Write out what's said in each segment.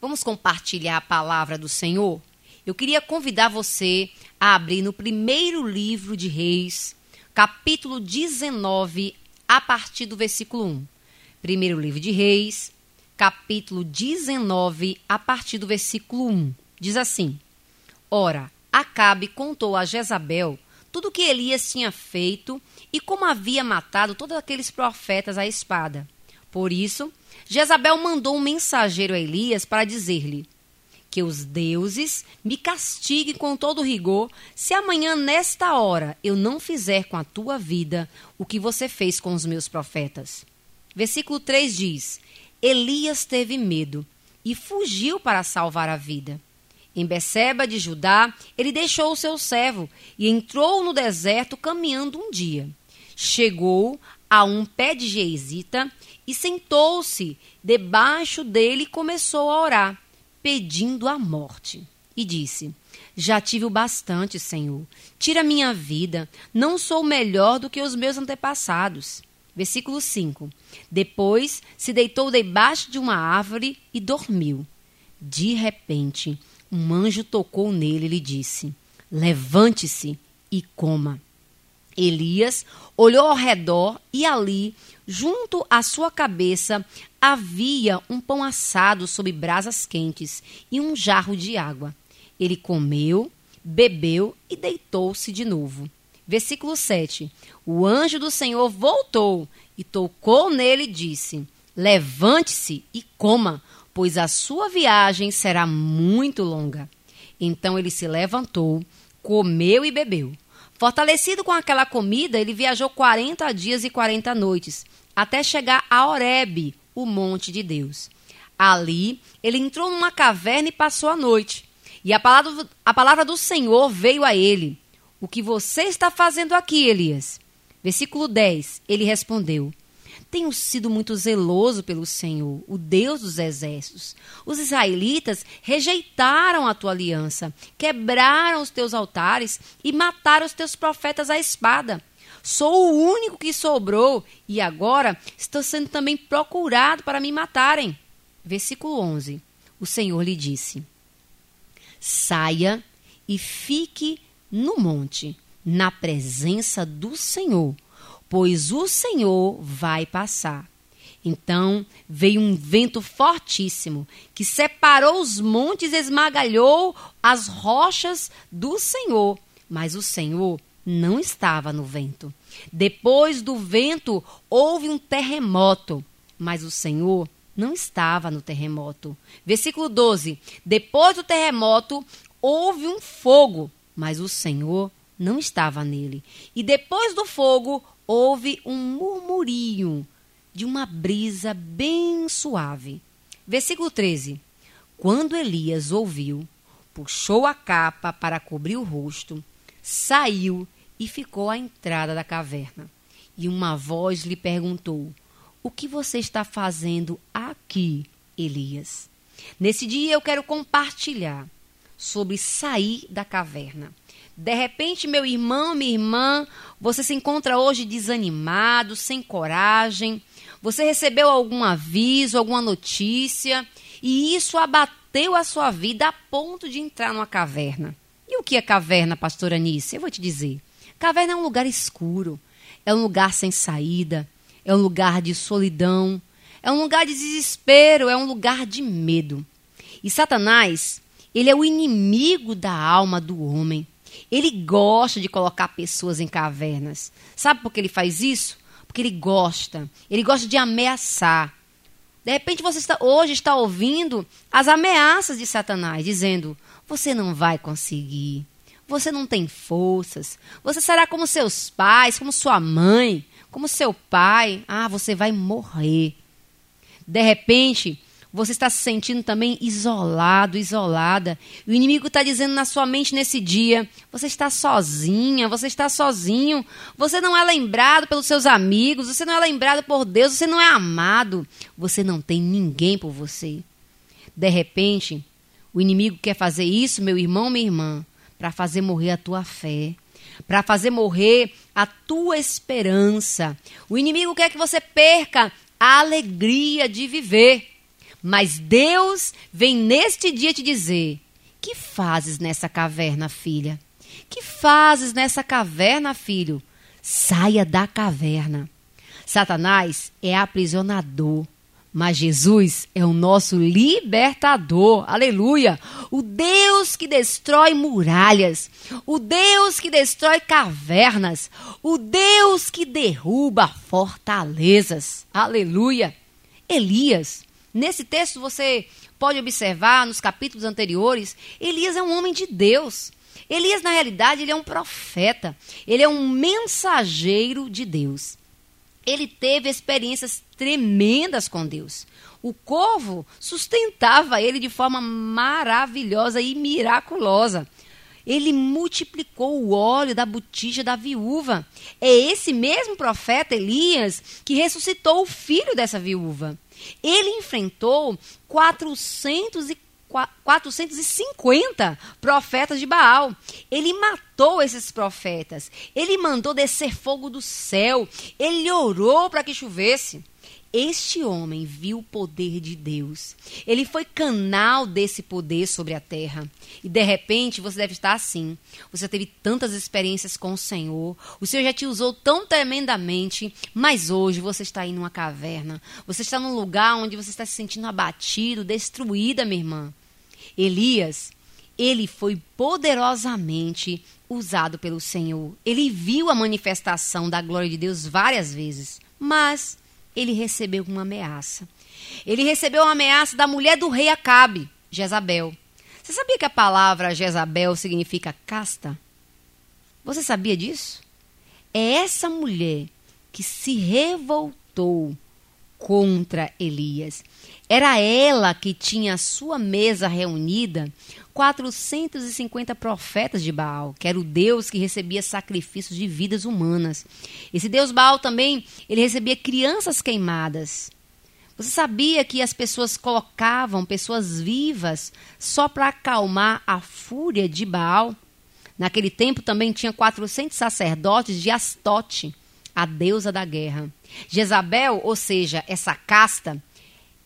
Vamos compartilhar a palavra do Senhor? Eu queria convidar você a abrir no primeiro livro de Reis, capítulo 19, a partir do versículo 1. Primeiro livro de Reis, capítulo 19, a partir do versículo 1. Diz assim: Ora, Acabe contou a Jezabel tudo o que Elias tinha feito e como havia matado todos aqueles profetas à espada. Por isso, Jezabel mandou um mensageiro a Elias para dizer-lhe: Que os deuses me castiguem com todo rigor, se amanhã, nesta hora, eu não fizer com a tua vida o que você fez com os meus profetas. Versículo 3 diz: Elias teve medo e fugiu para salvar a vida. Em Beceba de Judá, ele deixou o seu servo e entrou no deserto caminhando um dia. Chegou a um pé de geizita e sentou-se debaixo dele e começou a orar, pedindo a morte. E disse: Já tive o bastante, Senhor. Tira minha vida. Não sou melhor do que os meus antepassados. Versículo 5. Depois se deitou debaixo de uma árvore e dormiu. De repente, um anjo tocou nele e lhe disse: Levante-se e coma. Elias olhou ao redor e ali, junto à sua cabeça, havia um pão assado sob brasas quentes e um jarro de água. Ele comeu, bebeu e deitou-se de novo. Versículo 7. O anjo do Senhor voltou e tocou nele e disse: Levante-se e coma, pois a sua viagem será muito longa. Então ele se levantou, comeu e bebeu. Fortalecido com aquela comida, ele viajou 40 dias e 40 noites, até chegar a Horebe, o monte de Deus. Ali, ele entrou numa caverna e passou a noite. E a palavra, a palavra do Senhor veio a ele. O que você está fazendo aqui, Elias? Versículo 10. Ele respondeu: tenho sido muito zeloso pelo Senhor, o Deus dos exércitos. Os israelitas rejeitaram a tua aliança, quebraram os teus altares e mataram os teus profetas à espada. Sou o único que sobrou e agora estou sendo também procurado para me matarem. Versículo 11. O Senhor lhe disse: Saia e fique no monte, na presença do Senhor pois o Senhor vai passar. Então veio um vento fortíssimo que separou os montes esmagalhou as rochas do Senhor. Mas o Senhor não estava no vento. Depois do vento houve um terremoto, mas o Senhor não estava no terremoto. Versículo 12: Depois do terremoto houve um fogo, mas o Senhor não estava nele. E depois do fogo houve um murmurinho de uma brisa bem suave. Versículo 13. Quando Elias ouviu, puxou a capa para cobrir o rosto, saiu e ficou à entrada da caverna. E uma voz lhe perguntou: O que você está fazendo aqui, Elias? Nesse dia eu quero compartilhar sobre sair da caverna. De repente, meu irmão, minha irmã, você se encontra hoje desanimado, sem coragem. Você recebeu algum aviso, alguma notícia, e isso abateu a sua vida a ponto de entrar numa caverna. E o que é caverna, pastora Anice? Eu vou te dizer. Caverna é um lugar escuro, é um lugar sem saída, é um lugar de solidão, é um lugar de desespero, é um lugar de medo. E Satanás, ele é o inimigo da alma do homem. Ele gosta de colocar pessoas em cavernas. Sabe por que ele faz isso? Porque ele gosta. Ele gosta de ameaçar. De repente você está, hoje está ouvindo as ameaças de Satanás, dizendo: você não vai conseguir. Você não tem forças. Você será como seus pais, como sua mãe, como seu pai. Ah, você vai morrer. De repente, você está se sentindo também isolado, isolada. O inimigo está dizendo na sua mente nesse dia: você está sozinha, você está sozinho. Você não é lembrado pelos seus amigos, você não é lembrado por Deus, você não é amado. Você não tem ninguém por você. De repente, o inimigo quer fazer isso, meu irmão, minha irmã, para fazer morrer a tua fé, para fazer morrer a tua esperança. O inimigo quer que você perca a alegria de viver. Mas Deus vem neste dia te dizer: Que fazes nessa caverna, filha? Que fazes nessa caverna, filho? Saia da caverna. Satanás é aprisionador, mas Jesus é o nosso libertador. Aleluia! O Deus que destrói muralhas, o Deus que destrói cavernas, o Deus que derruba fortalezas. Aleluia! Elias, nesse texto você pode observar nos capítulos anteriores, Elias é um homem de Deus. Elias, na realidade, ele é um profeta. Ele é um mensageiro de Deus. Ele teve experiências tremendas com Deus. O corvo sustentava ele de forma maravilhosa e miraculosa. Ele multiplicou o óleo da botija da viúva. É esse mesmo profeta Elias que ressuscitou o filho dessa viúva. Ele enfrentou 440 450 profetas de Baal. Ele matou esses profetas. Ele mandou descer fogo do céu. Ele orou para que chovesse. Este homem viu o poder de Deus. Ele foi canal desse poder sobre a terra. E de repente você deve estar assim. Você teve tantas experiências com o Senhor. O Senhor já te usou tão tremendamente. Mas hoje você está em uma caverna. Você está num lugar onde você está se sentindo abatido, destruída, minha irmã. Elias, ele foi poderosamente usado pelo Senhor. Ele viu a manifestação da glória de Deus várias vezes. Mas ele recebeu uma ameaça. Ele recebeu uma ameaça da mulher do rei Acabe, Jezabel. Você sabia que a palavra Jezabel significa casta? Você sabia disso? É essa mulher que se revoltou contra Elias. Era ela que tinha a sua mesa reunida 450 profetas de Baal, que era o Deus que recebia sacrifícios de vidas humanas. Esse Deus Baal também, ele recebia crianças queimadas. Você sabia que as pessoas colocavam pessoas vivas só para acalmar a fúria de Baal? Naquele tempo também tinha 400 sacerdotes de Astote, a deusa da guerra. Jezabel, ou seja, essa casta,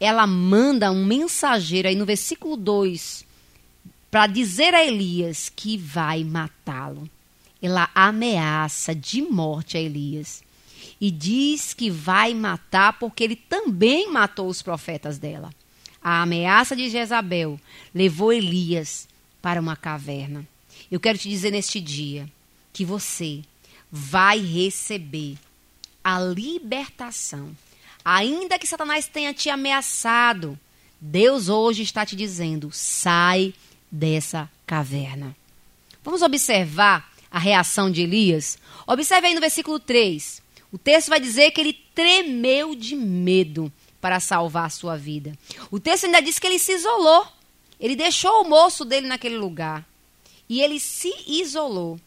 ela manda um mensageiro aí no versículo 2 para dizer a Elias que vai matá-lo. Ela ameaça de morte a Elias e diz que vai matar porque ele também matou os profetas dela. A ameaça de Jezabel levou Elias para uma caverna. Eu quero te dizer neste dia que você vai receber a libertação. Ainda que Satanás tenha te ameaçado, Deus hoje está te dizendo: sai dessa caverna. Vamos observar a reação de Elias? Observe aí no versículo 3. O texto vai dizer que ele tremeu de medo para salvar a sua vida. O texto ainda diz que ele se isolou. Ele deixou o moço dele naquele lugar. E ele se isolou.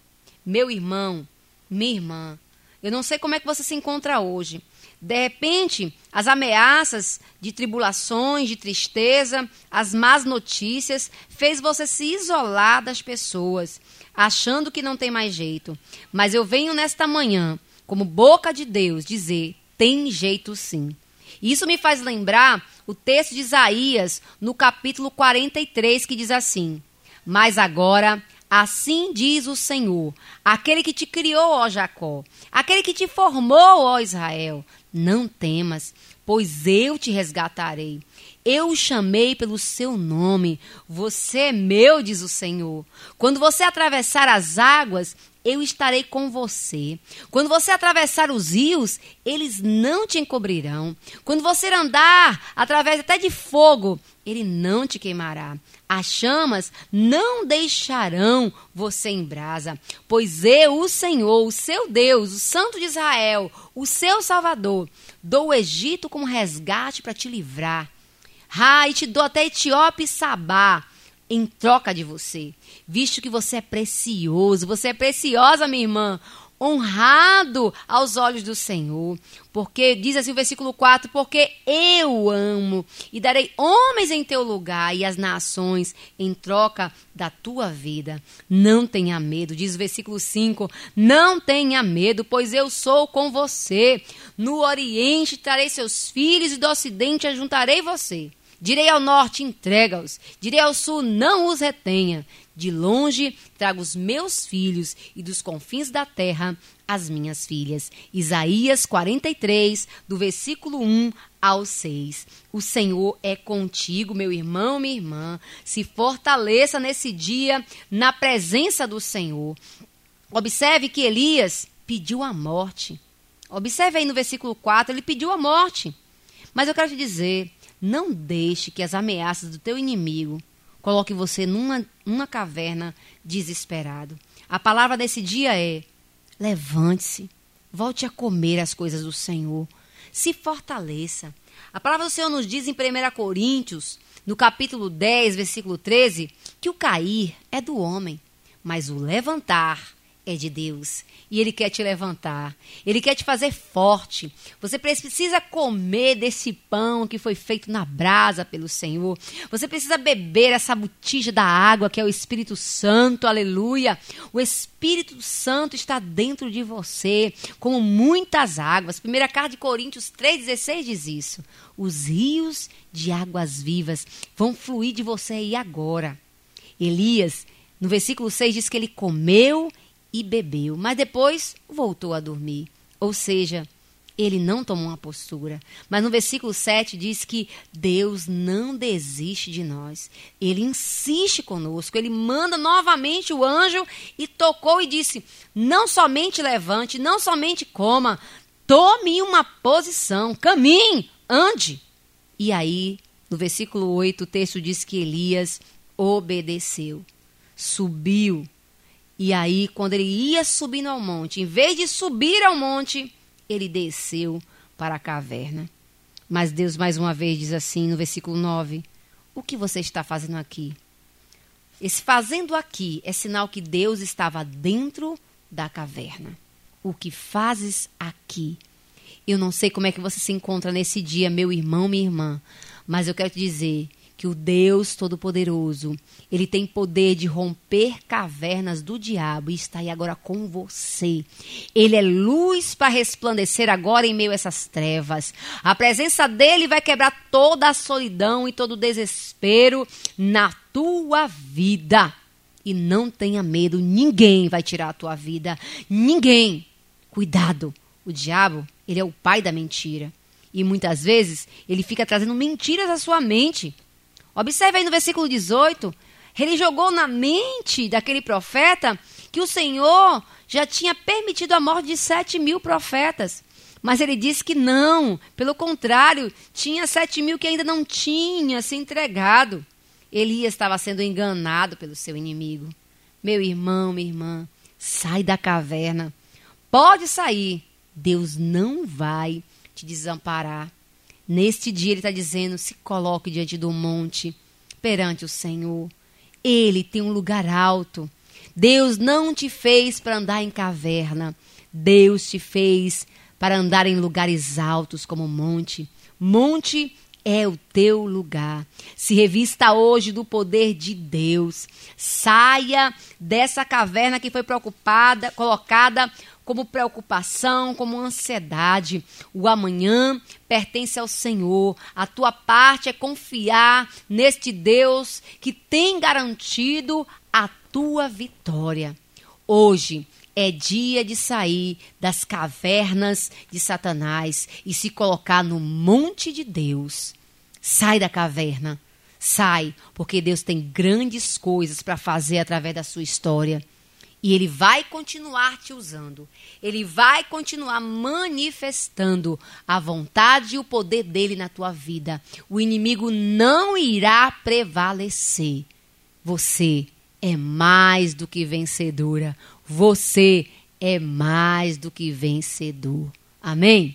Meu irmão, minha irmã, eu não sei como é que você se encontra hoje. De repente, as ameaças de tribulações, de tristeza, as más notícias, fez você se isolar das pessoas, achando que não tem mais jeito. Mas eu venho nesta manhã, como boca de Deus, dizer: tem jeito sim. Isso me faz lembrar o texto de Isaías, no capítulo 43, que diz assim: Mas agora Assim diz o Senhor, aquele que te criou, ó Jacó, aquele que te formou, ó Israel. Não temas, pois eu te resgatarei. Eu o chamei pelo seu nome. Você é meu, diz o Senhor. Quando você atravessar as águas, eu estarei com você. Quando você atravessar os rios, eles não te encobrirão. Quando você andar através até de fogo, ele não te queimará. As chamas não deixarão você em brasa, pois eu, o Senhor, o seu Deus, o Santo de Israel, o seu Salvador, dou o Egito como resgate para te livrar. E te dou até Etiópia e Sabá em troca de você, visto que você é precioso, você é preciosa, minha irmã honrado aos olhos do Senhor. Porque, diz assim o versículo 4: Porque eu amo e darei homens em teu lugar e as nações em troca da tua vida. Não tenha medo, diz o versículo 5: Não tenha medo, pois eu sou com você. No Oriente trarei seus filhos e do Ocidente ajuntarei você. Direi ao norte, entrega-os. Direi ao sul, não os retenha. De longe trago os meus filhos e dos confins da terra as minhas filhas. Isaías 43, do versículo 1 ao 6. O Senhor é contigo, meu irmão, minha irmã. Se fortaleça nesse dia na presença do Senhor. Observe que Elias pediu a morte. Observe aí no versículo 4, ele pediu a morte. Mas eu quero te dizer, não deixe que as ameaças do teu inimigo coloque você numa, numa caverna desesperado. A palavra desse dia é: levante-se, volte a comer as coisas do Senhor, se fortaleça. A palavra do Senhor nos diz em 1 Coríntios, no capítulo 10, versículo 13, que o cair é do homem, mas o levantar é de Deus e Ele quer te levantar, Ele quer te fazer forte. Você precisa comer desse pão que foi feito na brasa pelo Senhor. Você precisa beber essa botija da água que é o Espírito Santo, aleluia. O Espírito Santo está dentro de você, como muitas águas. Primeira carta de Coríntios 3,16 diz isso. Os rios de águas vivas vão fluir de você aí agora. Elias, no versículo 6, diz que ele comeu e bebeu, mas depois voltou a dormir. Ou seja, ele não tomou uma postura. Mas no versículo 7 diz que Deus não desiste de nós. Ele insiste conosco. Ele manda novamente o anjo e tocou e disse: Não somente levante, não somente coma, tome uma posição, caminhe, ande. E aí, no versículo 8, o texto diz que Elias obedeceu, subiu e aí, quando ele ia subindo ao monte, em vez de subir ao monte, ele desceu para a caverna. Mas Deus mais uma vez diz assim no versículo 9: O que você está fazendo aqui? Esse fazendo aqui é sinal que Deus estava dentro da caverna. O que fazes aqui? Eu não sei como é que você se encontra nesse dia, meu irmão, minha irmã, mas eu quero te dizer que o Deus Todo-Poderoso, ele tem poder de romper cavernas do diabo e está aí agora com você. Ele é luz para resplandecer agora em meio a essas trevas. A presença dele vai quebrar toda a solidão e todo o desespero na tua vida. E não tenha medo, ninguém vai tirar a tua vida. Ninguém. Cuidado. O diabo, ele é o pai da mentira. E muitas vezes ele fica trazendo mentiras à sua mente. Observe aí no versículo 18. Ele jogou na mente daquele profeta que o Senhor já tinha permitido a morte de sete mil profetas. Mas ele disse que não, pelo contrário, tinha sete mil que ainda não tinha se entregado. Elias estava sendo enganado pelo seu inimigo. Meu irmão, minha irmã, sai da caverna. Pode sair. Deus não vai te desamparar. Neste dia ele está dizendo: se coloque diante do monte, perante o Senhor. Ele tem um lugar alto. Deus não te fez para andar em caverna. Deus te fez para andar em lugares altos como monte. Monte é o teu lugar. Se revista hoje do poder de Deus. Saia dessa caverna que foi preocupada, colocada como preocupação, como ansiedade. O amanhã pertence ao Senhor. A tua parte é confiar neste Deus que tem garantido a tua vitória. Hoje é dia de sair das cavernas de Satanás e se colocar no monte de Deus. Sai da caverna. Sai, porque Deus tem grandes coisas para fazer através da sua história. E ele vai continuar te usando. Ele vai continuar manifestando a vontade e o poder dele na tua vida. O inimigo não irá prevalecer. Você é mais do que vencedora. Você é mais do que vencedor. Amém?